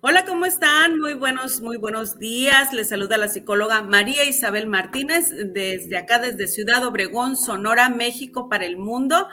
Hola, ¿cómo están? Muy buenos, muy buenos días. Les saluda la psicóloga María Isabel Martínez desde acá, desde Ciudad Obregón, Sonora, México para el mundo.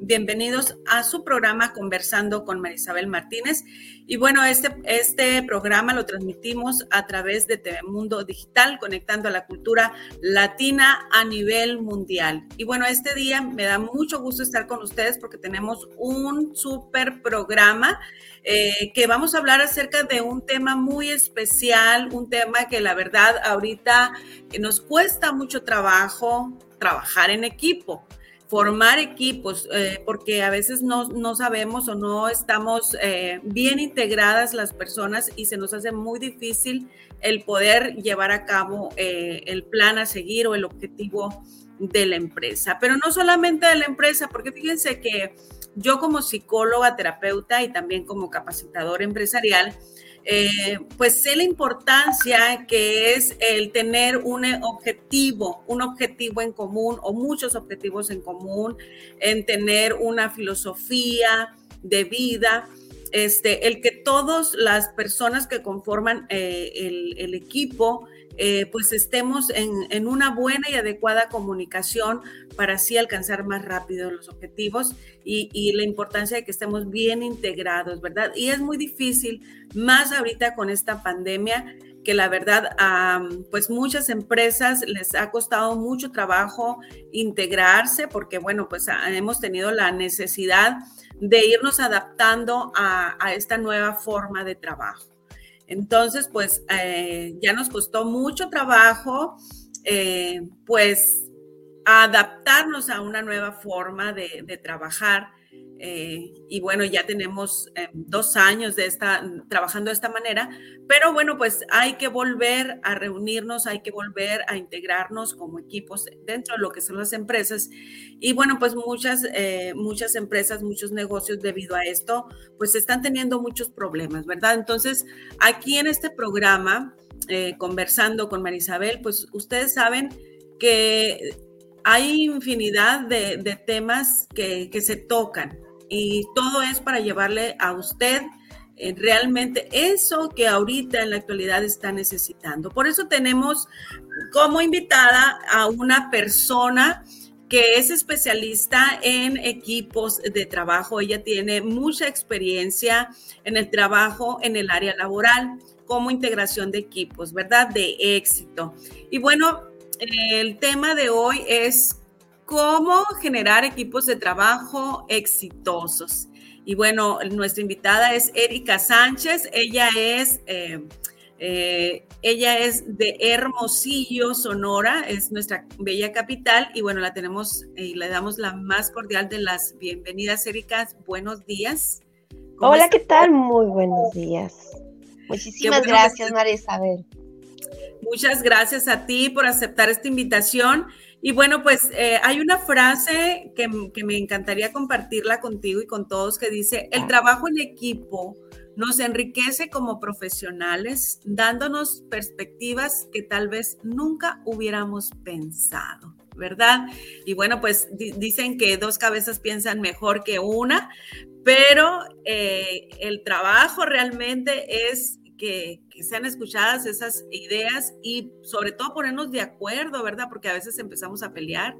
Bienvenidos a su programa Conversando con María Isabel Martínez. Y bueno, este, este programa lo transmitimos a través de Mundo Digital, conectando a la cultura latina a nivel mundial. Y bueno, este día me da mucho gusto estar con ustedes porque tenemos un súper programa eh, que vamos a hablar acerca de un tema muy especial, un tema que la verdad ahorita nos cuesta mucho trabajo trabajar en equipo formar equipos, eh, porque a veces no, no, sabemos o no estamos eh, bien integradas las personas y se nos hace muy difícil el poder llevar a cabo el plan a seguir o el objetivo de la empresa. Pero no solamente de la empresa, porque fíjense que yo como psicóloga, terapeuta y también como capacitador empresarial, eh, pues sé la importancia que es el tener un objetivo, un objetivo en común o muchos objetivos en común, en tener una filosofía de vida, este, el que todas las personas que conforman eh, el, equipo eh, pues estemos en, una buena y adecuada comunicación para así alcanzar más rápido los objetivos y, la importancia de que estemos bien integrados, ¿verdad? Y es muy difícil, más ahorita con esta pandemia, que la verdad, pues muchas empresas les ha costado mucho trabajo integrarse porque, bueno, pues hemos tenido la necesidad de irnos adaptando a esta nueva forma de trabajo. Entonces, pues eh, ya nos costó mucho trabajo, eh, pues adaptarnos a una nueva forma de trabajar eh, y bueno, ya tenemos eh, dos años de esta, trabajando de esta manera, pero bueno, pues hay que volver a reunirnos, hay que volver a integrarnos como equipos dentro de lo que son las empresas. Y bueno, pues muchas, eh, muchas empresas, muchos negocios debido a esto, pues están teniendo muchos problemas, ¿verdad? Entonces, aquí en este programa, conversando con Marisabel, pues ustedes saben que hay infinidad de, temas que, que, se tocan, y todo es para llevarle a usted eh, realmente eso que ahorita en la actualidad está necesitando. Por eso tenemos como invitada a una persona que es especialista en equipos de trabajo. Ella tiene mucha experiencia en el trabajo en el área laboral como integración de equipos, ¿verdad? De éxito. Y bueno, el tema de hoy es cómo generar equipos de trabajo exitosos. Y bueno, nuestra invitada es Erika Sánchez. Ella es, eh, eh, ella es de Hermosillo, Sonora, es nuestra bella capital. Y bueno, la tenemos y le damos la más cordial de las bienvenidas, Erika. Buenos días. Hola, ¿qué tal? Muy buenos días. Muchísimas gracias, María Isabel. Muchas gracias a ti por aceptar esta invitación. Y bueno, pues eh, hay una frase que, me encantaría compartirla contigo y con todos que dice, el trabajo en equipo nos enriquece como profesionales, dándonos perspectivas que tal vez nunca hubiéramos pensado, ¿verdad? Y bueno, pues dicen que dos cabezas piensan mejor que una, pero eh, el trabajo realmente es que, sean escuchadas esas ideas y sobre todo ponernos de acuerdo, ¿verdad? Porque a veces empezamos a pelear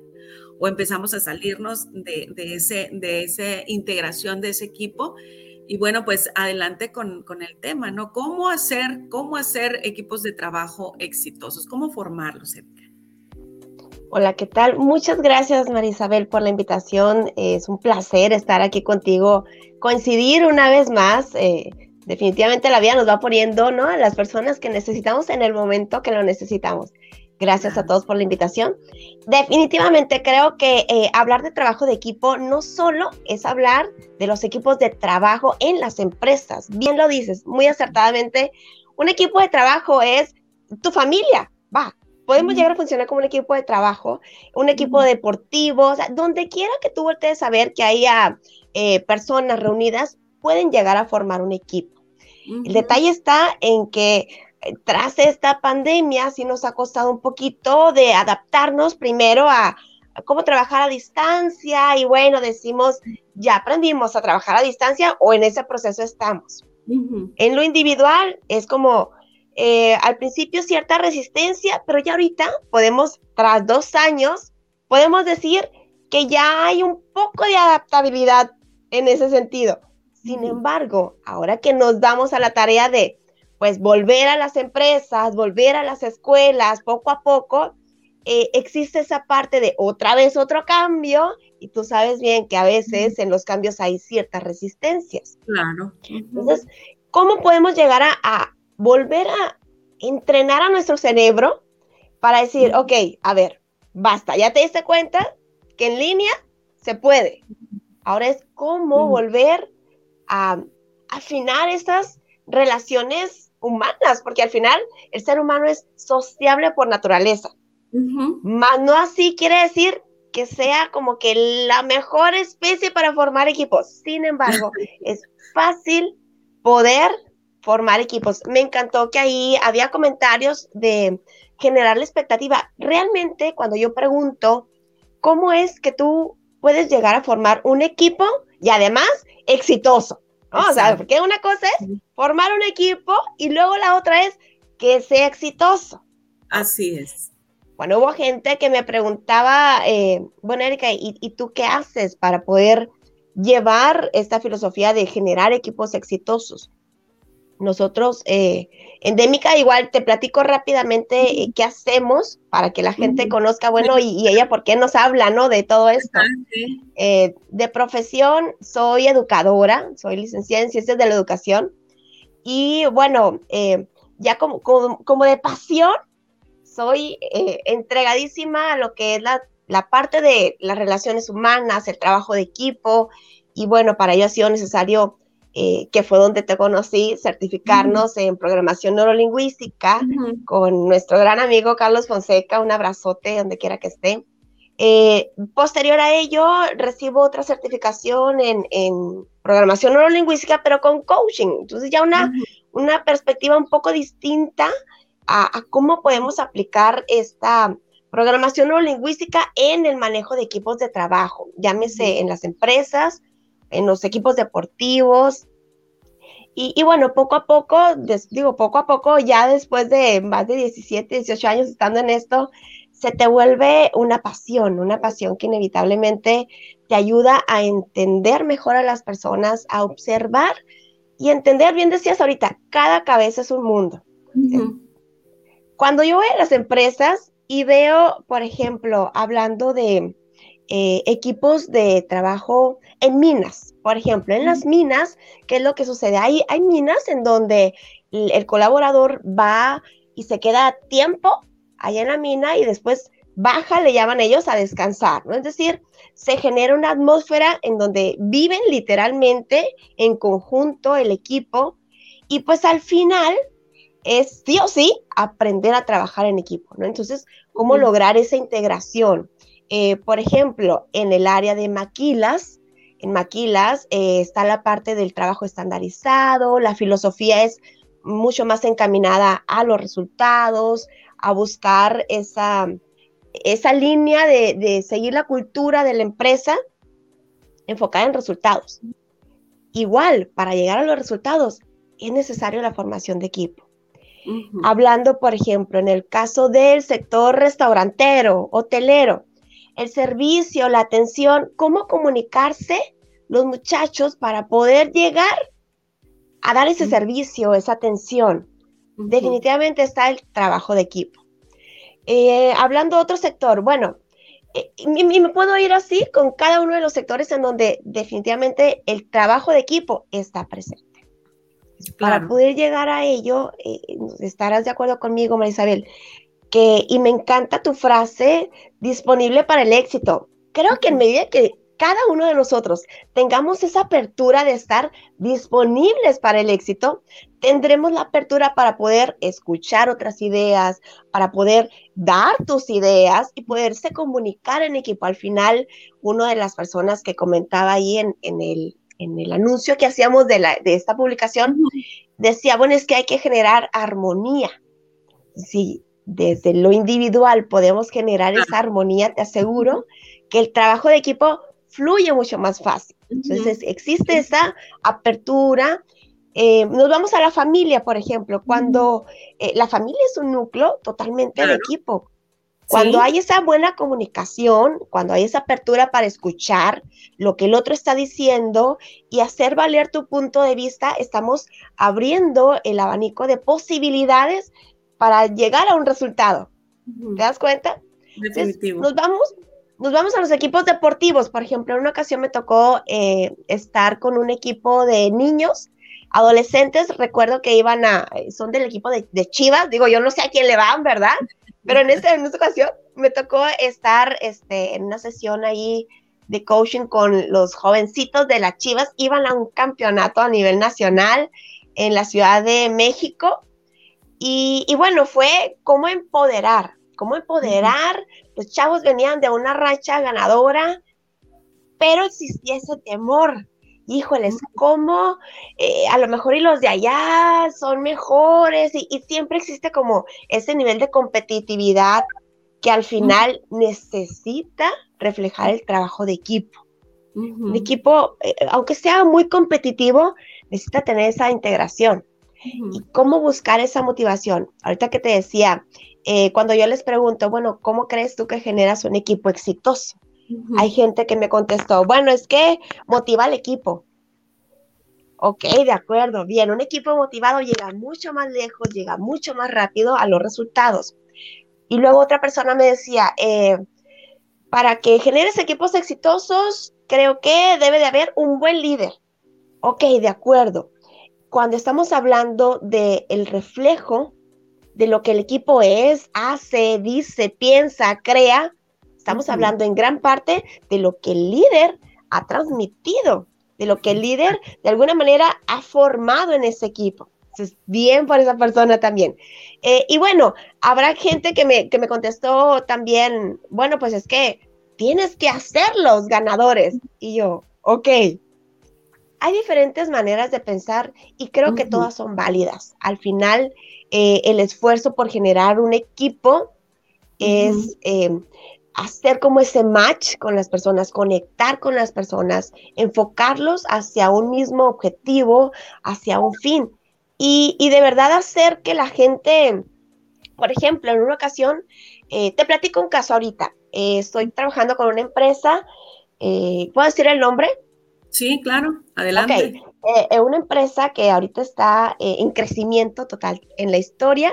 o empezamos a salirnos de, ese, de esa integración de ese equipo. Y bueno, pues adelante con, con, el tema, ¿no? ¿Cómo hacer, cómo hacer equipos de trabajo exitosos? ¿Cómo formarlos, Erika? Hola, ¿qué tal? Muchas gracias, Marisabel, por la invitación. Es un placer estar aquí contigo, coincidir una vez más. Eh, definitivamente la vida nos va poniendo, ¿no? A las personas que necesitamos en el momento que lo necesitamos. Gracias a todos por la invitación. Definitivamente creo que eh, hablar de trabajo de equipo no solo es hablar de los equipos de trabajo en las empresas. Bien lo dices, muy acertadamente. Un equipo de trabajo es tu familia, va. Podemos llegar a funcionar como un equipo de trabajo, un equipo deportivo, o sea, donde quiera que tú voltees a ver que haya eh, personas reunidas, pueden llegar a formar un equipo. El detalle está en que tras esta pandemia sí nos ha costado un poquito de adaptarnos primero a, cómo trabajar a distancia y bueno, decimos, ya aprendimos a trabajar a distancia o en ese proceso estamos. En lo individual es como eh, al principio cierta resistencia, pero ya ahorita podemos, tras dos años, podemos decir que ya hay un poco de adaptabilidad en ese sentido. Sin embargo, ahora que nos damos a la tarea de pues volver a las empresas, volver a las escuelas poco a poco, eh, existe esa parte de otra vez otro cambio y tú sabes bien que a veces en los cambios hay ciertas resistencias. Claro. Entonces, ¿cómo podemos llegar a, volver a entrenar a nuestro cerebro para decir, ok, a ver, basta, ya te diste cuenta que en línea se puede. Ahora es cómo volver a afinar estas relaciones humanas, porque al final el ser humano es sociable por naturaleza. Más no así quiere decir que sea como que la mejor especie para formar equipos. Sin embargo, es fácil poder formar equipos. Me encantó que ahí había comentarios de generar la expectativa. Realmente, cuando yo pregunto, ¿cómo es que tú puedes llegar a formar un equipo y además exitoso? O sea, porque una cosa es formar un equipo y luego la otra es que sea exitoso. Así es. Bueno, hubo gente que me preguntaba, eh, bueno, Erika, ¿y, ¿y, tú qué haces para poder llevar esta filosofía de generar equipos exitosos? Nosotros, eh, Endémica, igual te platico rápidamente eh, qué hacemos para que la gente conozca, bueno, y, ella por qué nos habla, ¿no? De todo esto. Eh, de profesión, soy educadora, soy licenciada en Ciencias de la Educación. Y bueno, ya como, como, de pasión, soy entregadísima a lo que es la, la parte de las relaciones humanas, el trabajo de equipo. Y bueno, para ello ha sido necesario eh, que fue donde te conocí, certificarnos en programación neurolingüística con nuestro gran amigo Carlos Fonseca, un abrazote donde quiera que esté. Eh, posterior a ello, recibo otra certificación en, programación neurolingüística, pero con coaching. Entonces ya una, una perspectiva un poco distinta a, a, cómo podemos aplicar esta programación neurolingüística en el manejo de equipos de trabajo, llámese en las empresas, en los equipos deportivos. Y, bueno, poco a poco, digo, poco a poco, ya después de más de 17, 18 años estando en esto, se te vuelve una pasión, una pasión que inevitablemente te ayuda a entender mejor a las personas, a observar y entender, bien decías ahorita, cada cabeza es un mundo. Cuando yo voy a las empresas y veo, por ejemplo, hablando de eh, equipos de trabajo en minas, por ejemplo, en las minas, ¿qué es lo que sucede? Hay, hay minas en donde el, colaborador va y se queda tiempo allá en la mina y después baja, le llaman ellos, a descansar, ¿no? Es decir, se genera una atmósfera en donde viven literalmente en conjunto el equipo y pues al final es sí o sí aprender a trabajar en equipo, ¿no? Entonces, ¿cómo lograr esa integración? Eh, por ejemplo, en el área de maquilas, en Maquilas eh, está la parte del trabajo estandarizado, la filosofía es mucho más encaminada a los resultados, a buscar esa, esa línea de, seguir la cultura de la empresa enfocada en resultados. Igual, para llegar a los resultados es necesario la formación de equipo. Hablando, por ejemplo, en el caso del sector restaurantero, hotelero, el servicio, la atención, cómo comunicarse los muchachos para poder llegar a dar ese servicio, esa atención. Definitivamente está el trabajo de equipo. Eh, hablando de otro sector, bueno, eh, me puedo ir así con cada uno de los sectores en donde definitivamente el trabajo de equipo está presente. Para poder llegar a ello, eh, estarás de acuerdo conmigo, Marisabel, que, y me encanta tu frase, disponible para el éxito. Creo que en medida que cada uno de nosotros tengamos esa apertura de estar disponibles para el éxito, tendremos la apertura para poder escuchar otras ideas, para poder dar tus ideas y poderse comunicar en equipo. Al final, una de las personas que comentaba ahí en, el, en el anuncio que hacíamos de, la, de esta publicación, decía, bueno, es que hay que generar armonía. Si desde lo individual podemos generar esa armonía, te aseguro que el trabajo de equipo fluye mucho más fácil. Entonces, existe esa apertura. Eh, nos vamos a la familia, por ejemplo, cuando eh, la familia es un núcleo totalmente de equipo. Cuando hay esa buena comunicación, cuando hay esa apertura para escuchar lo que el otro está diciendo y hacer valer tu punto de vista, estamos abriendo el abanico de posibilidades para llegar a un resultado. ¿Te das cuenta? Definitivo. nos vamos nos vamos a los equipos deportivos. Por ejemplo, en una ocasión me tocó eh, estar con un equipo de niños, adolescentes. Recuerdo que iban a, son del equipo de, Chivas. Digo, yo no sé a quién le van, ¿verdad? Pero en, esta, en esta ocasión me tocó estar este, en una sesión ahí de coaching con los jovencitos de las Chivas. Iban a un campeonato a nivel nacional en la Ciudad de México. Y, y bueno, fue cómo empoderar, cómo empoderar los chavos venían de una racha ganadora, pero existía ese temor. Híjoles, ¿cómo? Eh, a lo mejor y los de allá son mejores y, siempre existe como ese nivel de competitividad que al final necesita reflejar el trabajo de equipo. Un equipo, eh, aunque sea muy competitivo, necesita tener esa integración. ¿Y cómo buscar esa motivación? Ahorita que te decía, eh, cuando yo les pregunto, bueno, ¿cómo crees tú que generas un equipo exitoso? Hay gente que me contestó, bueno, es que motiva al equipo. Ok, de acuerdo, bien, un equipo motivado llega mucho más lejos, llega mucho más rápido a los resultados. Y luego otra persona me decía, eh, para que generes equipos exitosos, creo que debe de haber un buen líder. Ok, de acuerdo. Cuando estamos hablando del el reflejo de lo que el equipo es, hace, dice, piensa, crea. Estamos hablando en gran parte de lo que el líder ha transmitido, de lo que el líder de alguna manera ha formado en ese equipo. Entonces, bien por esa persona también. Eh, y bueno, habrá gente que me, que me contestó también, bueno, pues es que tienes que hacer los ganadores. Y yo, ok. Hay diferentes maneras de pensar y creo que todas son válidas. Al final, eh, el esfuerzo por generar un equipo es eh, hacer como ese match con las personas, conectar con las personas, enfocarlos hacia un mismo objetivo, hacia un fin. Y, de verdad hacer que la gente, por ejemplo, en una ocasión, eh, te platico un caso ahorita. estoy trabajando con una empresa, ¿puedo decir el nombre? Sí, claro, adelante. Eh, una empresa que ahorita está eh, en crecimiento total en la historia.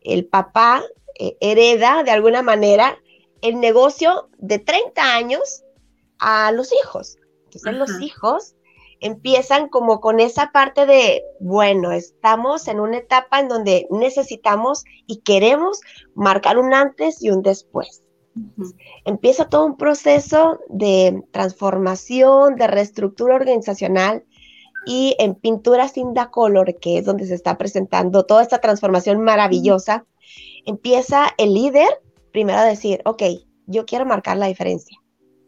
El papá eh, hereda de alguna manera el negocio de 30 años a los hijos. Entonces los hijos empiezan como con esa parte de, bueno, estamos en una etapa en donde necesitamos y queremos marcar un antes y un después. Empieza todo un proceso de transformación, de reestructura organizacional y en Pintura Cinda Color, que es donde se está presentando toda esta transformación maravillosa, empieza el líder primero a decir, ok, yo quiero marcar la diferencia.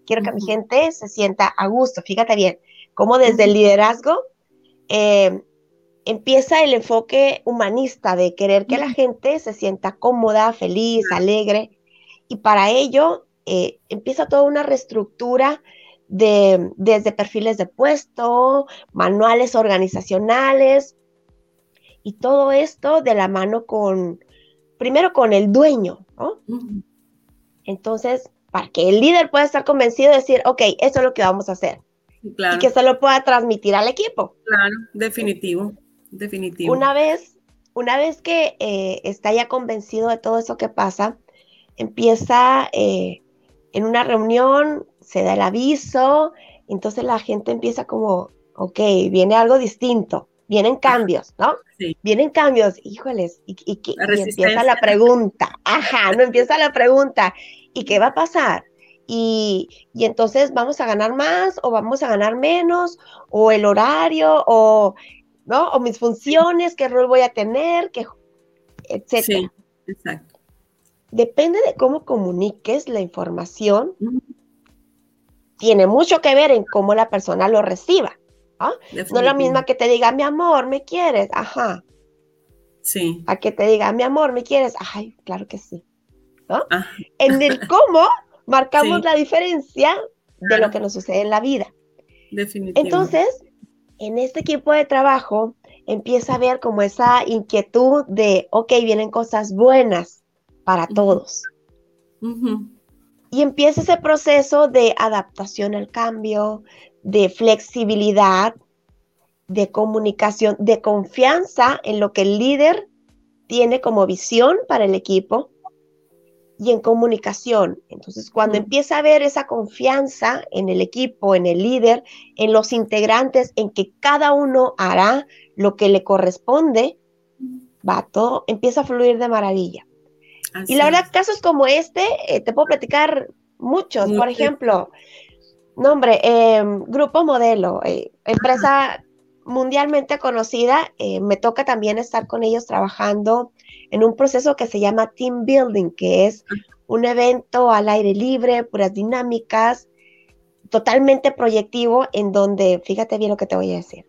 Quiero que mi gente se sienta a gusto. Fíjate bien, cómo desde el liderazgo eh, empieza el enfoque humanista de querer que la gente se sienta cómoda, feliz, alegre. Y para ello eh, empieza toda una reestructura de, desde perfiles de puesto, manuales organizacionales y todo esto de la mano con, primero con el dueño, ¿no? Entonces, para que el líder pueda estar convencido de decir, ok, eso es lo que vamos a hacer. Y que se lo pueda transmitir al equipo. Claro, definitivo, definitivo. Una vez, una vez que eh, está ya convencido de todo eso que pasa, empieza eh, en una reunión se da el aviso, entonces la gente empieza como, ok, viene algo distinto, vienen cambios, ¿no? Sí. Vienen cambios, híjoles, y, empieza la pregunta, ajá, no empieza la pregunta, ¿y qué va a pasar? Y, entonces vamos a ganar más o vamos a ganar menos, o el horario, o, ¿no? O mis funciones, qué rol voy a tener, qué, etcétera. Sí, exacto. Depende de cómo comuniques la información, tiene mucho que ver en cómo la persona lo reciba. ¿ah? No es lo mismo que te diga, mi amor, ¿me quieres? Ajá. Sí. A que te diga, mi amor, ¿me quieres? Ay, claro que sí. En el cómo marcamos la diferencia de lo que nos sucede en la vida. Definitivamente. Entonces, en este equipo de trabajo empieza a ver como esa inquietud de, ok, vienen cosas buenas para todos. Y empieza ese proceso de adaptación al cambio, de flexibilidad, de comunicación, de confianza en lo que el líder tiene como visión para el equipo y en comunicación. Entonces, cuando empieza a haber esa confianza en el equipo, en el líder, en los integrantes, en que cada uno hará lo que le corresponde, va todo, empieza a fluir de maravilla. Y la verdad, casos como este, eh, te puedo platicar muchos. Por ejemplo, nombre, em, Grupo Modelo, eh, empresa mundialmente conocida, eh, me toca también estar con ellos trabajando en un proceso que se llama Team Building, que es un evento al aire libre, puras dinámicas, totalmente proyectivo, en donde, fíjate bien lo que te voy a decir,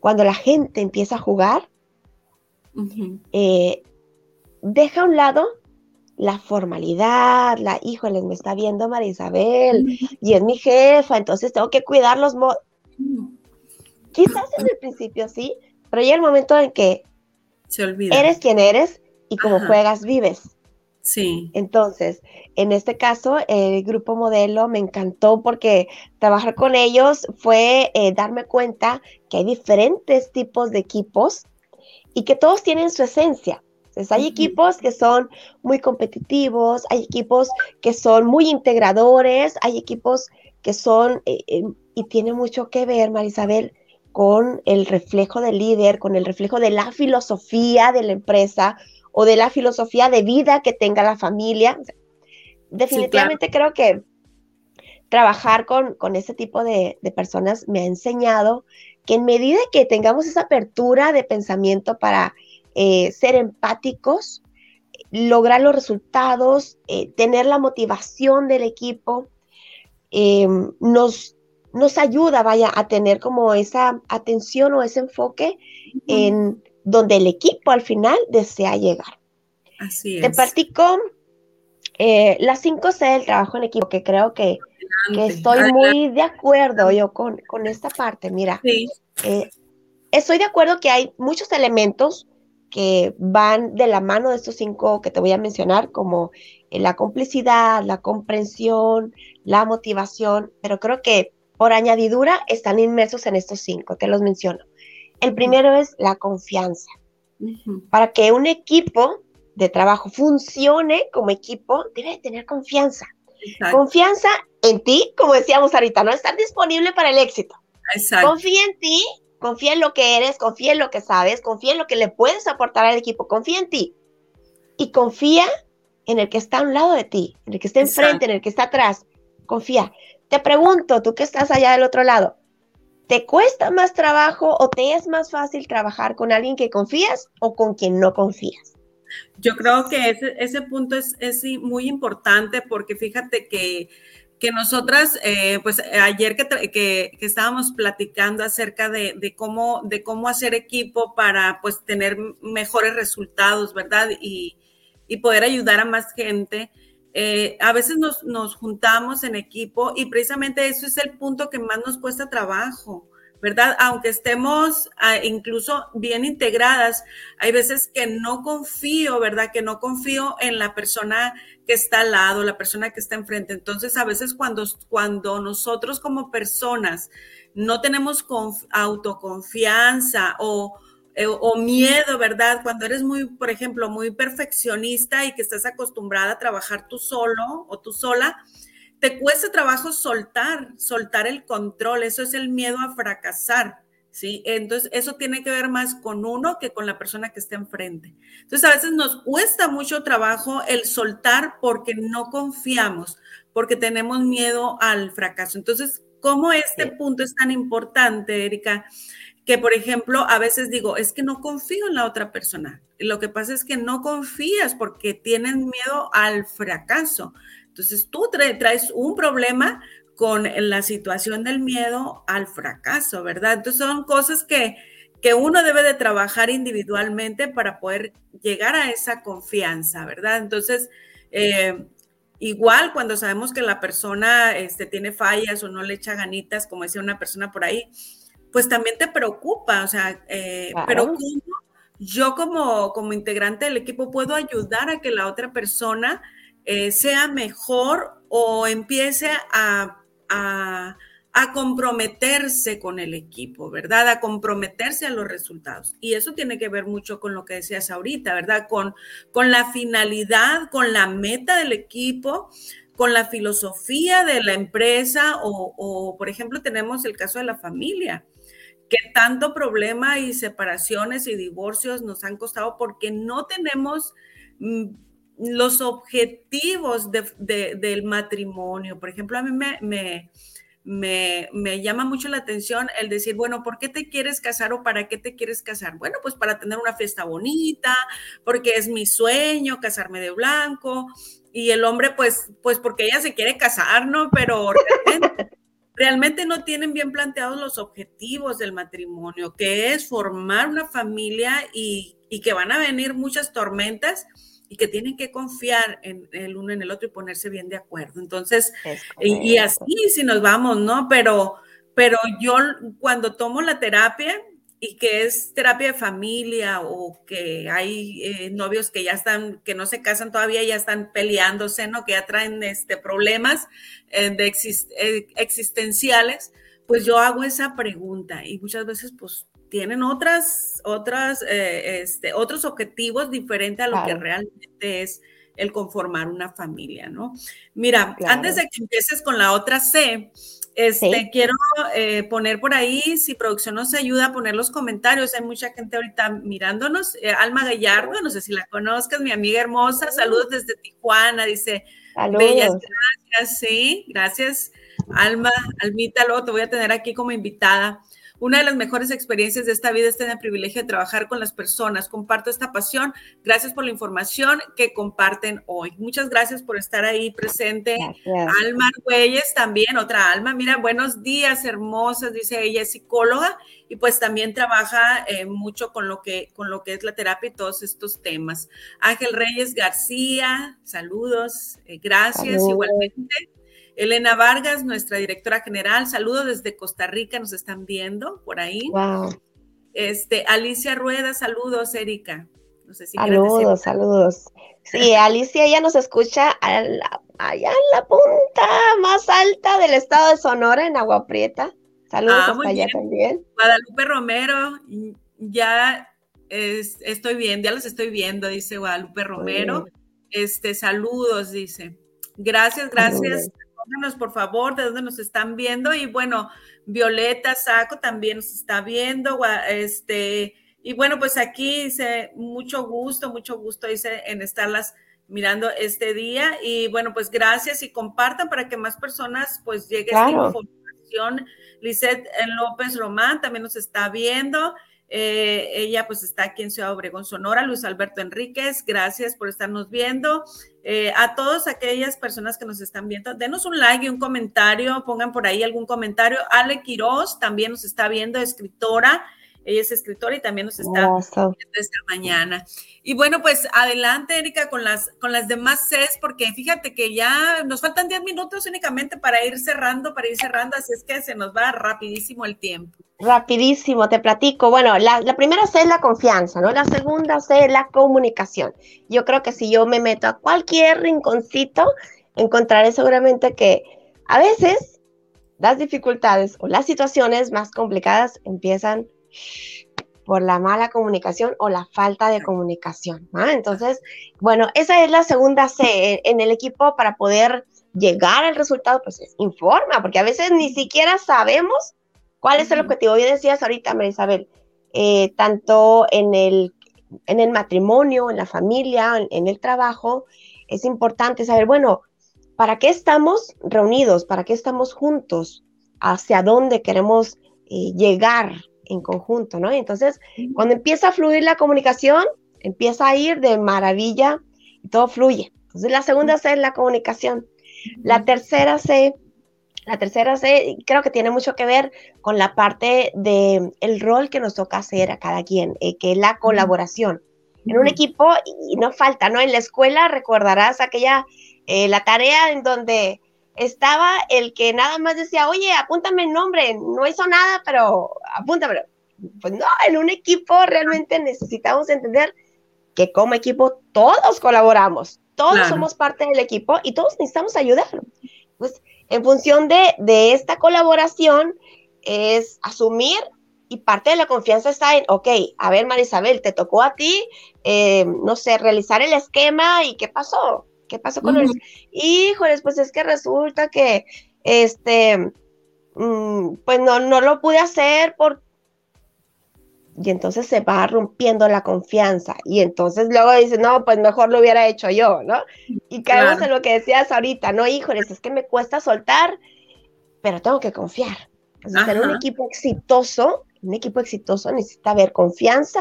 cuando la gente empieza a jugar, eh, deja a un lado la formalidad, la, híjole, me está viendo María Isabel y es mi jefa, entonces tengo que cuidar los modos. Quizás en el principio sí, pero llega el momento en que se olvida. Eres quien eres y como juegas vives. Sí. Entonces, en este caso, el grupo modelo me encantó porque trabajar con ellos fue eh, darme cuenta que hay diferentes tipos de equipos y que todos tienen su esencia. Entonces, hay equipos que son muy competitivos, hay equipos que son muy integradores, hay equipos que son, eh, eh, y tiene mucho que ver, Marisabel, con el reflejo del líder, con el reflejo de la filosofía de la empresa o de la filosofía de vida que tenga la familia. Definitivamente creo que trabajar con, con este tipo de, personas me ha enseñado que en medida que tengamos esa apertura de pensamiento para eh, ser empáticos, lograr los resultados, eh, tener la motivación del equipo, eh, nos nos ayuda, vaya, a tener como esa atención o ese enfoque en donde el equipo al final desea llegar. Así es. Te platico eh, las 5C del trabajo en equipo, que creo que, estoy muy de acuerdo yo con, con esta parte. Mira, estoy de acuerdo que hay muchos elementos que van de la mano de estos cinco que te voy a mencionar, como eh, la complicidad, la comprensión, la motivación, pero creo que por añadidura están inmersos en estos cinco, te los menciono. El primero es la confianza. Para que un equipo de trabajo funcione como equipo, debe tener confianza. Confianza en ti, como decíamos ahorita, no estar disponible para el éxito. Confía en ti, confía en lo que eres, confía en lo que sabes, confía en lo que le puedes aportar al equipo, confía en ti. Y confía en el que está a un lado de ti, en el que está enfrente, en el que está atrás. Confía. Te pregunto, tú que estás allá del otro lado, ¿te cuesta más trabajo o te es más fácil trabajar con alguien que confías o con quien no confías? Yo creo que ese, ese punto es, es, muy importante porque fíjate que, que nosotras, eh, pues ayer que, que, estábamos platicando acerca de, de, cómo, de cómo hacer equipo para pues tener mejores resultados, ¿verdad? Y, y poder ayudar a más gente. Eh, a veces nos, juntamos en equipo y precisamente eso es el punto que más nos cuesta trabajo, ¿verdad? Aunque estemos ah, incluso bien integradas, hay veces que no confío, ¿verdad? Que no confío en la persona que está al lado, la persona que está enfrente. Entonces, a veces cuando, cuando nosotros como personas no tenemos autoconfianza o eh, o miedo, ¿verdad? Cuando eres muy, por ejemplo, muy perfeccionista y que estás acostumbrada a trabajar tú solo o tú sola, te cuesta trabajo soltar, soltar el control, eso es el miedo a fracasar, ¿sí? Entonces, eso tiene que ver más con uno que con la persona que está enfrente. Entonces, a veces nos cuesta mucho trabajo el soltar porque no confiamos, porque tenemos miedo al fracaso. Entonces, ¿cómo este punto es tan importante, Erika? que, por ejemplo, a veces digo, es que no confío en la otra persona. Lo que pasa es que no confías porque tienen miedo al fracaso. Entonces tú traes un problema con la situación del miedo al fracaso, ¿verdad? Entonces son cosas que, que uno debe de trabajar individualmente para poder llegar a esa confianza, ¿verdad? Entonces, eh, igual cuando sabemos que la persona este, tiene fallas o no le echa ganitas, como decía una persona por ahí, pues también te preocupa, o sea, eh, pero ¿cómo yo como, como integrante del equipo puedo ayudar a que la otra persona eh, sea mejor o empiece a, a, comprometerse con el equipo, ¿verdad? A comprometerse a los resultados. Y eso tiene que ver mucho con lo que decías ahorita, ¿verdad? Con, con la finalidad, con la meta del equipo, con la filosofía de la empresa o, o, por ejemplo, tenemos el caso de la familia que tanto problema y separaciones y divorcios nos han costado porque no tenemos mm, los objetivos del matrimonio. Por ejemplo, a mí me, me, me, llama mucho la atención el decir, bueno, ¿por qué te quieres casar o para qué te quieres casar? Bueno, pues para tener una fiesta bonita, porque es mi sueño casarme de blanco. Y el hombre, pues, pues porque ella se quiere casar, ¿no? Pero realmente no tienen bien planteados los objetivos del matrimonio, que es formar una familia y, que van a venir muchas tormentas y que tienen que confiar en el uno en el otro y ponerse bien de acuerdo. Entonces, y, así si nos vamos, ¿no? Pero, pero yo cuando tomo la terapia, y que es terapia de familia o que hay eh, novios que ya están, que no se casan todavía, ya están peleándose, ¿no? Que ya traen este, problemas eh, de eh, existenciales, pues yo hago esa pregunta y muchas veces pues tienen otras, otras, este, otros objetivos diferentes a lo que realmente es el conformar una familia, ¿no? Mira, antes de que empieces con la otra C, este, Quiero eh, poner por ahí, si producción nos ayuda a poner los comentarios, hay mucha gente ahorita mirándonos. Eh, Alma Gallardo, no sé si la conozcas, mi amiga hermosa, saludos desde Tijuana, dice, bellas gracias, sí, gracias, Alma, Almita, luego te voy a tener aquí como invitada. Una de las mejores experiencias de esta vida es tener el privilegio de trabajar con las personas. Comparto esta pasión. Gracias por la información que comparten hoy. Muchas gracias por estar ahí presente. Alma Güeyes también, otra alma. Mira, buenos días, hermosas, dice ella, es psicóloga y pues también trabaja eh, mucho con lo, que, con lo que es la terapia y todos estos temas. Ángel Reyes García, saludos, eh, gracias igualmente. Elena Vargas, nuestra directora general, saludos desde Costa Rica, nos están viendo por ahí. Wow. Este, Alicia Rueda, saludos, Erika. No sé si saludos, saludos. Sí, Alicia ya nos escucha allá en la punta más alta del estado de Sonora, en Agua Prieta. Saludos ah, hasta allá también. Guadalupe Romero, ya estoy viendo, ya los estoy viendo, dice Guadalupe Romero. Este, saludos, dice. Gracias, gracias por favor de dónde nos están viendo. Y bueno, Violeta Saco también nos está viendo. Este, y bueno, pues aquí dice mucho gusto, mucho gusto, dice, en estarlas mirando este día. Y bueno, pues gracias y compartan para que más personas pues lleguen esta información. Lizeth López Román también nos está viendo. Eh, ella pues está aquí en Ciudad Obregón, Sonora. Luis Alberto Enríquez, gracias por estarnos viendo. Eh, a todas aquellas personas que nos están viendo, denos un like y un comentario, pongan por ahí algún comentario. Ale Quiroz también nos está viendo, escritora. Ella es escritora y también nos está viendo esta mañana. Y bueno, pues adelante, Erika, con las, con las demás Cs, porque fíjate que ya nos faltan 10 minutos únicamente para ir cerrando, para ir cerrando, así es que se nos va rapidísimo el tiempo. Rapidísimo, te platico. Bueno, la, la primera C es la confianza, ¿no? La segunda C es la comunicación. Yo creo que si yo me meto a cualquier rinconcito, encontraré seguramente que a veces las dificultades o las situaciones más complicadas empiezan por la mala comunicación o la falta de comunicación. Entonces, bueno, esa es la segunda C en el equipo para poder llegar al resultado, pues es informa, porque a veces ni siquiera sabemos cuál es el objetivo. Bien decías ahorita, María Isabel, eh, tanto en el, en el matrimonio, en la familia, en, el trabajo, es importante saber, bueno, ¿para qué estamos reunidos? ¿Para qué estamos juntos? ¿Hacia dónde queremos eh, llegar? En conjunto, ¿no? Entonces, cuando empieza a fluir la comunicación, empieza a ir de maravilla y todo fluye. Entonces, la segunda C es la comunicación. La tercera C La tercera C creo que tiene mucho que ver con la parte de el rol que nos toca hacer a cada quien, eh, que es la colaboración. En un equipo, y no falta, ¿no? En la escuela recordarás aquella, eh, la tarea en donde estaba el que nada más decía, oye, apúntame el nombre, no hizo nada, pero apúntamelo. Pues no, en un equipo realmente necesitamos entender que como equipo todos colaboramos, todos somos parte del equipo y todos necesitamos ayudar. Pues en función de, de esta colaboración es asumir y parte de la confianza está en, ok, a ver, Marisabel, te tocó a ti, eh, no sé, realizar el esquema y qué pasó, qué pasó con él. Híjoles, pues es que resulta que, este, mm, pues no, no lo pude hacer por y entonces se va rompiendo la confianza y entonces luego dice, no, pues mejor lo hubiera hecho yo, ¿no? Y caemos en lo que decías ahorita, no, híjoles, es que me cuesta soltar, pero tengo que confiar. Entonces, un equipo exitoso, un equipo exitoso necesita haber confianza,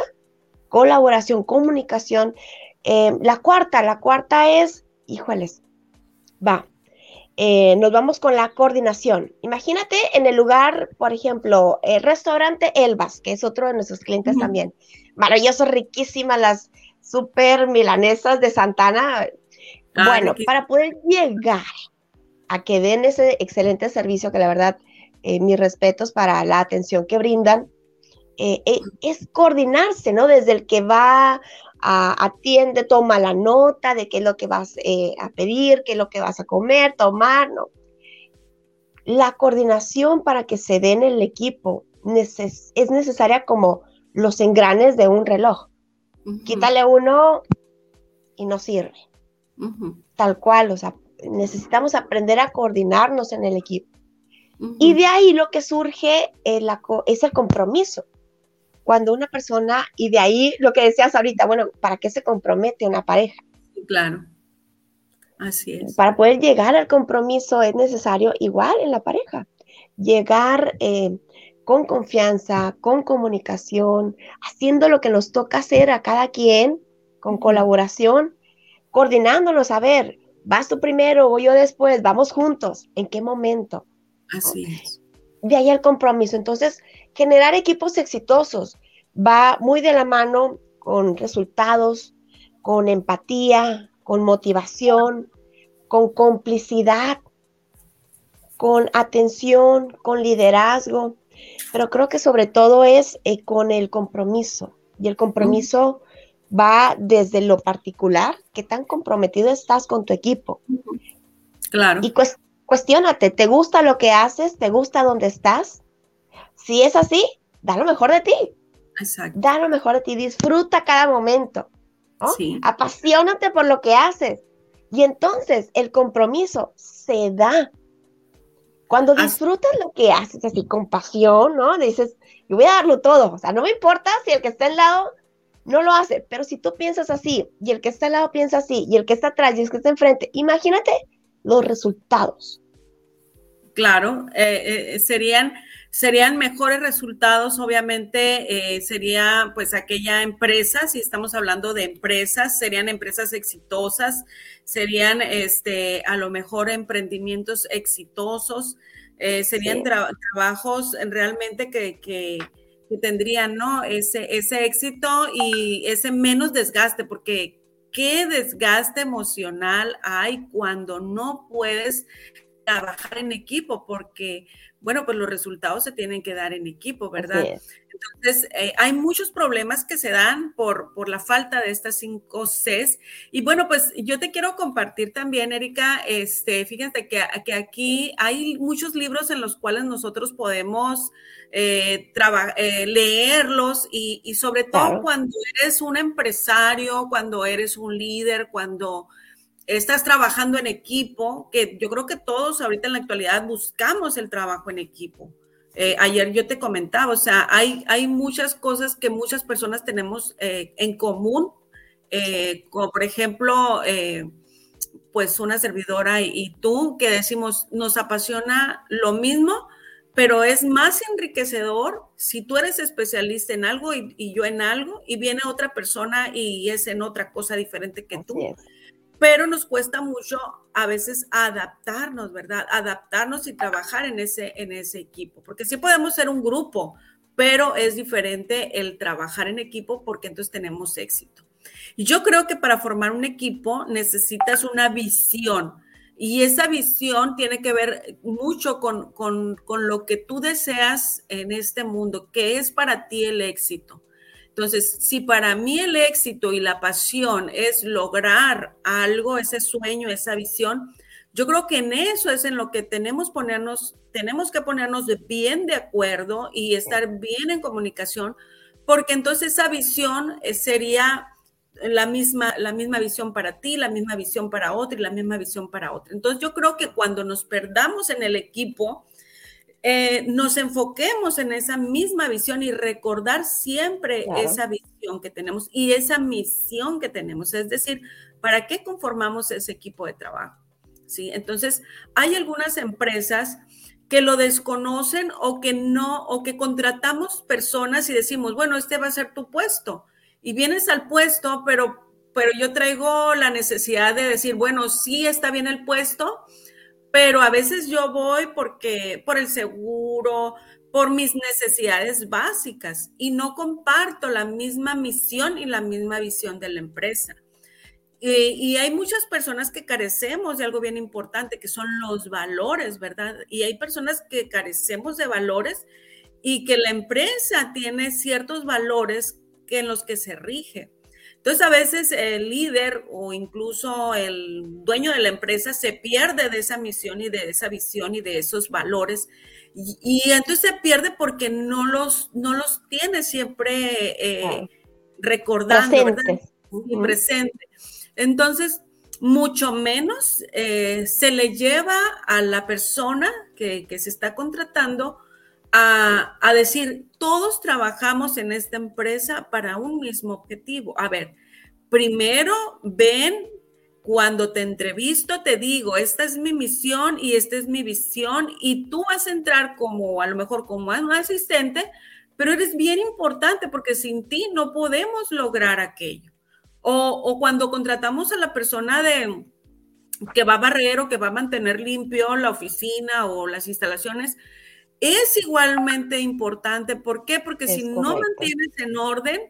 colaboración, comunicación. Eh, la cuarta, la cuarta es, híjoles, va, eh, nos vamos con la coordinación. Imagínate en el lugar, por ejemplo, el restaurante Elbas, que es otro de nuestros clientes también. Maravilloso, riquísimas las super milanesas de Santana. bueno, para poder llegar a que den ese excelente servicio, que la verdad, eh, mis respetos para la atención que brindan, eh, es coordinarse, ¿no? Desde el que va atiende, toma la nota de qué es lo que vas eh, a pedir, qué es lo que vas a comer, tomar, ¿no? La coordinación para que se den el equipo es necesaria como los engranes de un reloj. Quítale uno y no sirve. Tal cual, o sea, necesitamos aprender a coordinarnos en el equipo. Y de ahí lo que surge es el compromiso cuando una persona, y de ahí lo que decías ahorita, bueno, ¿para qué se compromete una pareja? Claro, así es. Para poder llegar al compromiso es necesario, igual en la pareja, llegar eh, con confianza, con comunicación, haciendo lo que nos toca hacer a cada quien, con colaboración, coordinándonos, a ver, vas tú primero, voy yo después, vamos juntos, ¿en qué momento? Así es. De ahí el compromiso. Entonces, generar equipos exitosos va muy de la mano con resultados, con empatía, con motivación, con complicidad, con atención, con liderazgo, pero creo que sobre todo es eh, con el compromiso. Y el compromiso va desde lo particular, qué tan comprometido estás con tu equipo. Claro. Y cuestionate, ¿te gusta lo que haces? ¿Te gusta dónde estás? Si es así, da lo mejor de ti. Exacto. Da lo mejor de ti, disfruta cada momento. Sí. Apasionate por lo que haces. Y entonces el compromiso se da. Cuando disfrutas lo que haces así con pasión, ¿no? Dices, yo voy a darlo todo. O sea, no me importa si el que está al lado no lo hace, pero si tú piensas así y el que está al lado piensa así y el que está atrás y el que está enfrente, imagínate los resultados. Claro, eh, eh, serían serían mejores resultados, obviamente, eh, sería pues aquella empresa, si estamos hablando de empresas, serían empresas exitosas, serían este, a lo mejor emprendimientos exitosos, eh, serían trabajos realmente que, que, tendrían, ¿no? Ese, ese éxito y ese menos desgaste, porque qué desgaste emocional hay cuando no puedes trabajar en equipo, porque bueno, pues los resultados se tienen que dar en equipo, ¿verdad? Entonces, eh, hay muchos problemas que se dan por, por la falta de estas cinco Cs. Y bueno, pues yo te quiero compartir también, Erika, este, fíjate que, que aquí hay muchos libros en los cuales nosotros podemos eh, eh, leerlos y, y sobre todo cuando eres un empresario, cuando eres un líder, cuando estás trabajando en equipo, que yo creo que todos ahorita en la actualidad buscamos el trabajo en equipo. Eh, ayer yo te comentaba, o sea, hay, hay muchas cosas que muchas personas tenemos eh, en común, eh, como por ejemplo, pues una servidora y, tú, que decimos, nos apasiona lo mismo, pero es más enriquecedor si tú eres especialista en algo y, yo en algo, y viene otra persona y es en otra cosa diferente que tú pero nos cuesta mucho a veces adaptarnos, ¿verdad? Adaptarnos y trabajar en ese, en ese equipo, porque sí podemos ser un grupo, pero es diferente el trabajar en equipo porque entonces tenemos éxito. Y yo creo que para formar un equipo necesitas una visión y esa visión tiene que ver mucho con, con, con lo que tú deseas en este mundo, que es para ti el éxito. Entonces, si para mí el éxito y la pasión es lograr algo, ese sueño, esa visión, yo creo que en eso es en lo que tenemos, ponernos, tenemos que ponernos bien de acuerdo y estar bien en comunicación, porque entonces esa visión eh, sería la misma, la misma visión para ti, la misma visión para otro y la misma visión para otro. Entonces yo creo que cuando nos perdamos en el equipo, eh, nos enfoquemos en esa misma visión y recordar siempre esa visión que tenemos y esa misión que tenemos. Es decir, ¿para qué conformamos ese equipo de trabajo? ¿Sí? Entonces, hay algunas empresas que lo desconocen o que no, o que contratamos personas y decimos, bueno, este va a ser tu puesto. Y vienes al puesto, pero, pero yo traigo la necesidad de decir, bueno, sí está bien el puesto, pero a veces yo voy porque por el seguro, por mis necesidades básicas y no comparto la misma misión y la misma visión de la empresa. Y, hay muchas personas que carecemos de algo bien importante, que son los valores, ¿verdad? Y hay personas que carecemos de valores y que la empresa tiene ciertos valores que en los que se rige. Entonces a veces el líder o incluso el dueño de la empresa se pierde de esa misión y de esa visión y de esos valores. Y, entonces se pierde porque no los, no los tiene siempre eh, recordando, Y presente. Entonces, mucho menos eh, se le lleva a la persona que, se está contratando a, decir, todos trabajamos en esta empresa para un mismo objetivo. A ver, primero ven cuando te entrevisto, te digo, esta es mi misión y esta es mi visión y tú vas a entrar como, a lo mejor como asistente, pero eres bien importante porque sin ti no podemos lograr aquello. O, o cuando contratamos a la persona de que va a barrer o que va a mantener limpio la oficina o las instalaciones, es igualmente importante. ¿Por qué? Porque si no mantienes en orden,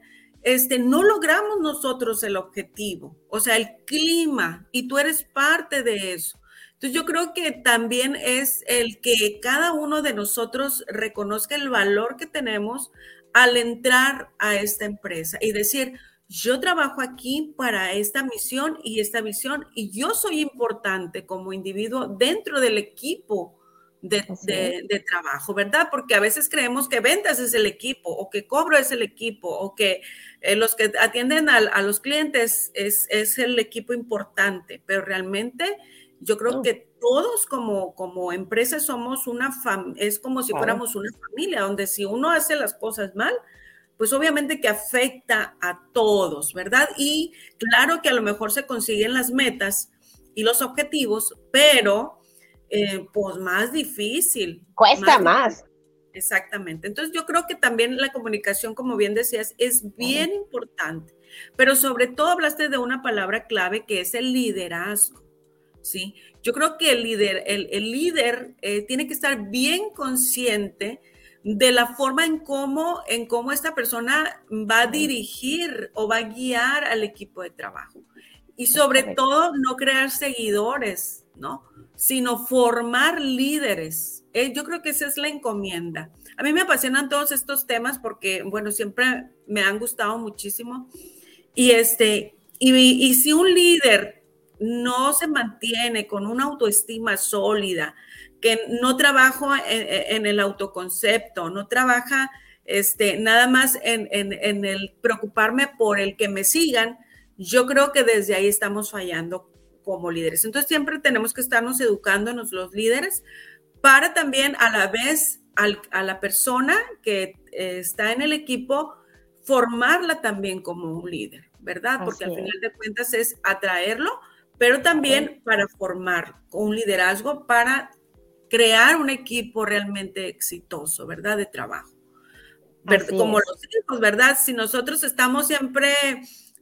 este, no logramos nosotros el objetivo, o sea, el clima, y tú eres parte de eso. Entonces yo creo que también es el que cada uno de nosotros reconozca el valor que tenemos al entrar a esta empresa y decir, yo trabajo aquí para esta misión y esta visión y yo soy importante como individuo dentro del equipo de, trabajo, ¿verdad? Porque a veces creemos que ventas es el equipo o que cobro es el equipo o que eh, los que atienden a, los clientes es, es, el equipo importante, pero realmente yo creo que todos como, como empresas somos una familia, es como si fuéramos una familia, donde si uno hace las cosas mal, pues obviamente que afecta a todos, ¿verdad? Y claro que a lo mejor se consiguen las metas y los objetivos, pero eh, pues más difícil. Cuesta más. Exactamente. Entonces yo creo que también la comunicación, como bien decías, es bien importante, pero sobre todo hablaste de una palabra clave que es el liderazgo. ¿sí? Yo creo que el líder, el, líder eh, tiene que estar bien consciente de la forma en cómo, en cómo esta persona va a dirigir o va a guiar al equipo de trabajo. Y sobre todo, no crear seguidores, ¿no? sino formar líderes. Eh, yo creo que esa es la encomienda. A mí me apasionan todos estos temas porque, bueno, siempre me han gustado muchísimo. Y, este, y, si un líder no se mantiene con una autoestima sólida, que no trabaja en, el autoconcepto, no trabaja este, nada más en, en, el preocuparme por el que me sigan, yo creo que desde ahí estamos fallando como líderes. Entonces siempre tenemos que estarnos educándonos los líderes para también a la vez a la persona que eh, está en el equipo formarla también como un líder, ¿verdad? Porque al final de cuentas es atraerlo, pero también para formar un liderazgo para crear un equipo realmente exitoso, ¿verdad? De trabajo. Como los hijos, ¿verdad? Si nosotros estamos siempre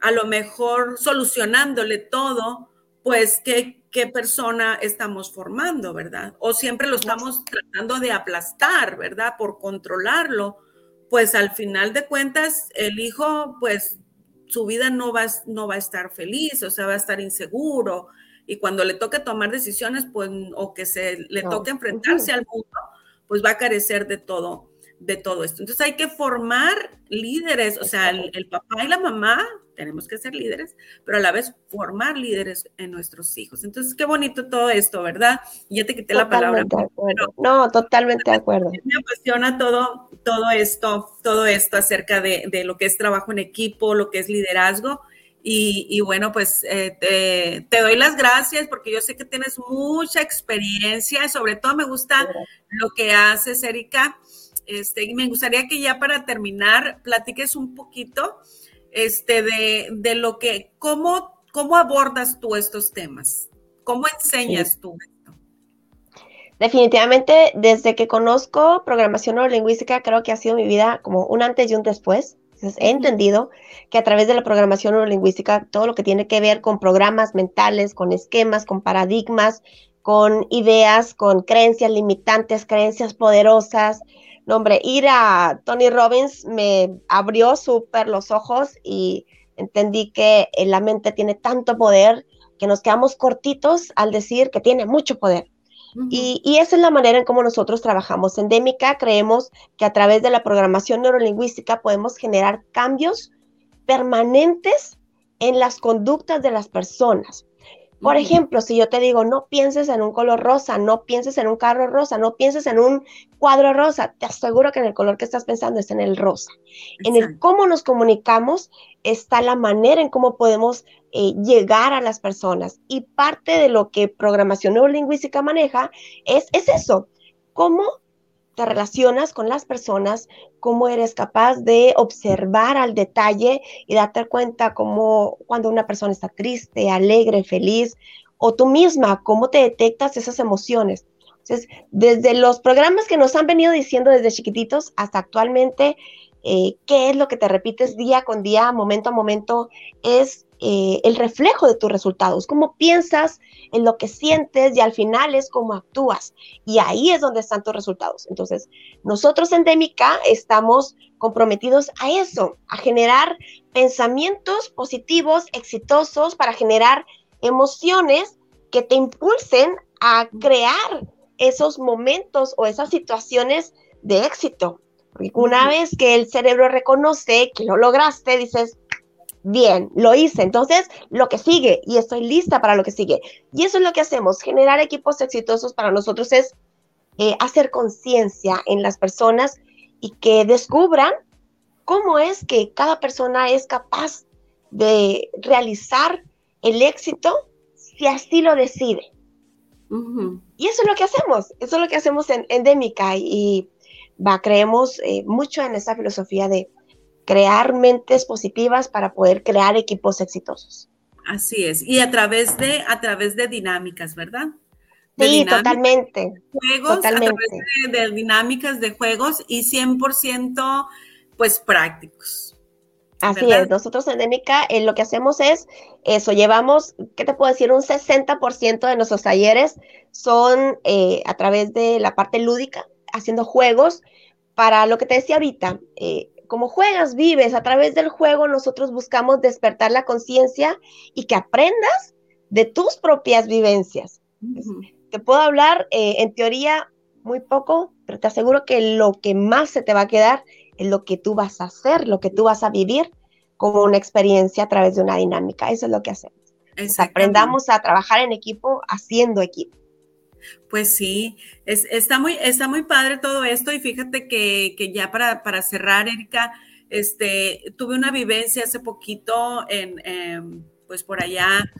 a lo mejor solucionándole todo pues qué, qué persona estamos formando, ¿verdad? O siempre lo estamos tratando de aplastar, ¿verdad? Por controlarlo, pues al final de cuentas el hijo, pues su vida no va, no va a estar feliz, o sea, va a estar inseguro. Y cuando le toque tomar decisiones, pues, o que se le toque enfrentarse al mundo, pues va a carecer de todo, de todo esto. Entonces hay que formar líderes, o sea, el, papá y la mamá tenemos que ser líderes, pero a la vez formar líderes en nuestros hijos. Entonces, qué bonito todo esto, ¿verdad? Ya te quité la palabra. no, totalmente de acuerdo. Me apasiona todo, todo esto, todo esto acerca de, de, lo que es trabajo en equipo, lo que es liderazgo. Y, y bueno, pues eh, te, te, doy las gracias porque yo sé que tienes mucha experiencia sobre todo me gusta lo que haces, Erika. Este, y me gustaría que ya para terminar platiques un poquito este, de, de lo que, cómo, cómo abordas tú estos temas, cómo enseñas tú esto. Definitivamente, desde que conozco programación neurolingüística, creo que ha sido mi vida como un antes y un después. he entendido que a través de la programación neurolingüística, todo lo que tiene que ver con programas mentales, con esquemas, con paradigmas, con ideas, con creencias limitantes, creencias poderosas, no, hombre, ir a Tony Robbins me abrió súper los ojos y entendí que la mente tiene tanto poder que nos quedamos cortitos al decir que tiene mucho poder. y, y, esa es la manera en cómo nosotros trabajamos. En Demica creemos que a través de la programación neurolingüística podemos generar cambios permanentes en las conductas de las personas. Por ejemplo, si yo te digo, no pienses en un color rosa, no pienses en un carro rosa, no pienses en un cuadro rosa, te aseguro que en el color que estás pensando es en el rosa. En el cómo nos comunicamos está la manera en cómo podemos eh, llegar a las personas. Y parte de lo que programación neurolingüística maneja es, es eso, cómo relacionas con las personas, cómo eres capaz de observar al detalle y darte cuenta cómo cuando una persona está triste, alegre, feliz, o tú misma, cómo te detectas esas emociones. Entonces, desde los programas que nos han venido diciendo desde chiquititos hasta actualmente, eh, qué es lo que te repites día con día, momento a momento, es eh, el reflejo de tus resultados, cómo piensas, en lo que sientes y al final es cómo actúas. Y ahí es donde están tus resultados. Entonces, nosotros en Demica estamos comprometidos a eso, a generar pensamientos positivos, exitosos, para generar emociones que te impulsen a crear esos momentos o esas situaciones de éxito. Porque una vez que el cerebro reconoce que lo lograste, dices, bien, lo hice. Entonces, lo que sigue, y estoy lista para lo que sigue. Y eso es lo que hacemos, generar equipos exitosos para nosotros es eh, hacer conciencia en las personas y que descubran cómo es que cada persona es capaz de realizar el éxito si así lo decide. Y eso es lo que hacemos, eso es lo que hacemos en Endémica y, va, creemos eh, mucho en esa filosofía de crear mentes positivas para poder crear equipos exitosos. Así es, y a través de, a través de dinámicas, ¿verdad? sí, totalmente. Juegos, totalmente. a través de, dinámicas de juegos y 100% pues prácticos. Así es, nosotros en Endémica eh, lo que hacemos es eso, llevamos, ¿qué te puedo decir? Un 60% de nuestros talleres son eh, a través de la parte lúdica, haciendo juegos para lo que te decía ahorita, eh, como juegas, vives, a través del juego nosotros buscamos despertar la conciencia y que aprendas de tus propias vivencias. Te puedo hablar eh, en teoría muy poco, pero te aseguro que lo que más se te va a quedar es lo que tú vas a hacer, lo que tú vas a vivir como una experiencia a través de una dinámica. Eso es lo que hacemos. Aprendamos a trabajar en equipo haciendo equipo. Pues sí, está, muy, está muy padre todo esto y fíjate que, ya para, para, cerrar, Erika, este, tuve una vivencia hace poquito en, em, pues por allá,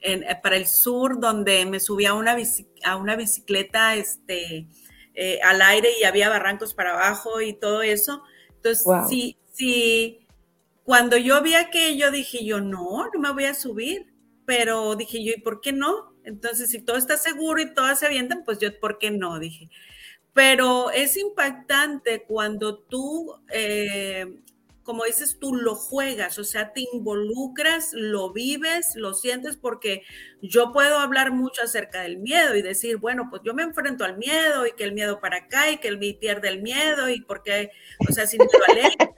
en, eh, para el sur, donde me subí a una, a una bicicleta este, eh, al aire y había barrancos para abajo y todo eso. Entonces, sí, sí, cuando yo vi aquello dije yo, no, no me voy a subir, pero dije yo, ¿y por qué no? Entonces, si todo está seguro y todas se avientan, pues yo, ¿por qué no? Dije. Pero es impactante cuando tú, eh, como dices tú, lo juegas, o sea, te involucras, lo vives, lo sientes, porque yo puedo hablar mucho acerca del miedo y decir, bueno, pues yo me enfrento al miedo y que el miedo para acá y que el pierde el miedo y porque, o sea, miedo al éxito.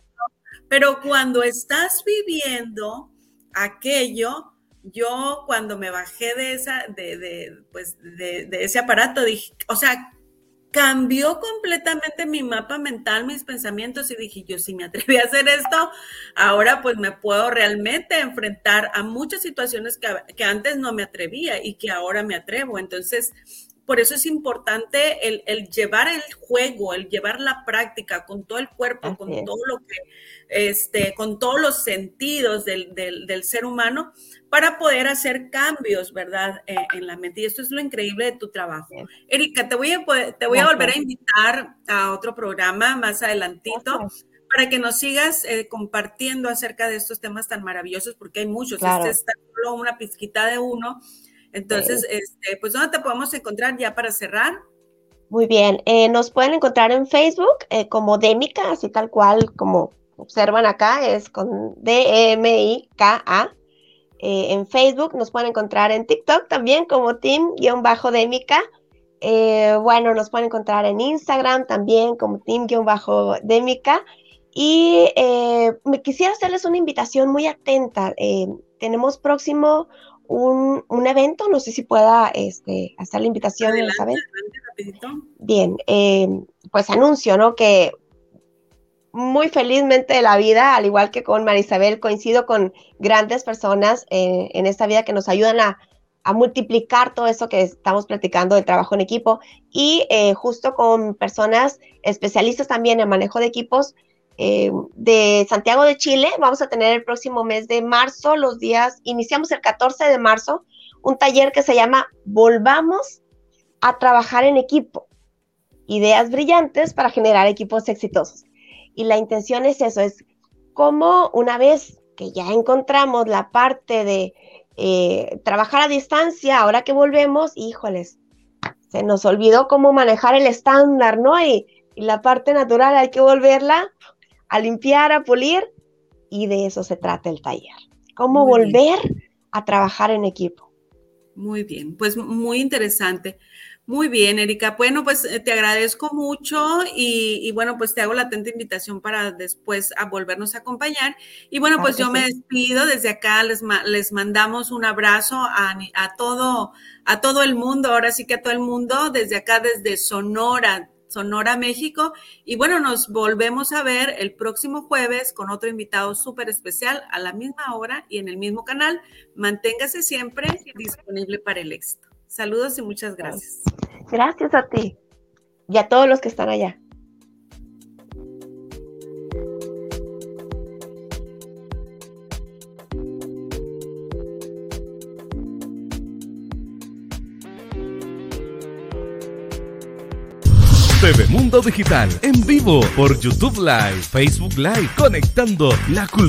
Pero cuando estás viviendo aquello, yo cuando me bajé de esa, de, de pues, de, ese aparato, dije, o sea, cambió completamente mi mapa mental, mis pensamientos y dije, yo si me atreví a hacer esto, ahora pues me puedo realmente enfrentar a muchas situaciones que, que, antes no me atrevía y que ahora me atrevo. Entonces, por eso es importante el, el llevar el juego, el llevar la práctica con todo el cuerpo, con todo lo que, este, con todos los sentidos del, del, del ser humano, para poder hacer cambios, ¿verdad? Eh, en la mente. Y esto es lo increíble de tu trabajo. Erika, te voy a, te voy a volver a invitar a otro programa más adelantito. Para que nos sigas eh, compartiendo acerca de estos temas tan maravillosos, porque hay muchos. Claro. Este está solo una pizquita de uno. Entonces, este, pues, ¿dónde te podemos encontrar ya para cerrar? Muy bien, eh, nos pueden encontrar en Facebook eh, como Demica, así tal cual como observan acá, es con D-E-M-I-K-A. Eh, en Facebook, nos pueden encontrar en TikTok también como Team-Demica. Bueno, nos pueden encontrar en Instagram también como Team-Demica. Y me quisiera hacerles una invitación muy atenta. Tenemos próximo un, un, evento, no sé si pueda este, hacer la invitación, adelante, Bien, eh, pues anuncio, ¿no? Que muy felizmente de la vida, al igual que con Marisabel, coincido con grandes personas eh, en esta vida que nos ayudan a, a, multiplicar todo eso que estamos platicando del trabajo en equipo y eh, justo con personas especialistas también en manejo de equipos eh, de Santiago de Chile. Vamos a tener el próximo mes de marzo, los días, iniciamos el 14 de marzo, un taller que se llama Volvamos a trabajar en equipo. Ideas brillantes para generar equipos exitosos. Y la intención es eso, es como una vez que ya encontramos la parte de eh, trabajar a distancia, ahora que volvemos, híjoles, se nos olvidó cómo manejar el estándar, ¿no? Y, y la parte natural hay que volverla a limpiar, a pulir, y de eso se trata el taller. Cómo muy volver bien. a trabajar en equipo. Muy bien, pues muy interesante. Muy bien, Erika. Bueno, pues te agradezco mucho y, y, bueno, pues te hago la atenta invitación para después a volvernos a acompañar. Y bueno, claro pues yo sí. me despido desde acá, les, les mandamos un abrazo a, a, todo, a todo el mundo, ahora sí que a todo el mundo, desde acá, desde Sonora, Sonora, México. Y bueno, nos volvemos a ver el próximo jueves con otro invitado súper especial a la misma hora y en el mismo canal. Manténgase siempre disponible para el éxito. Saludos y muchas gracias. Gracias a ti y a todos los que están allá. TV Mundo Digital en vivo por YouTube Live, Facebook Live, conectando la cultura.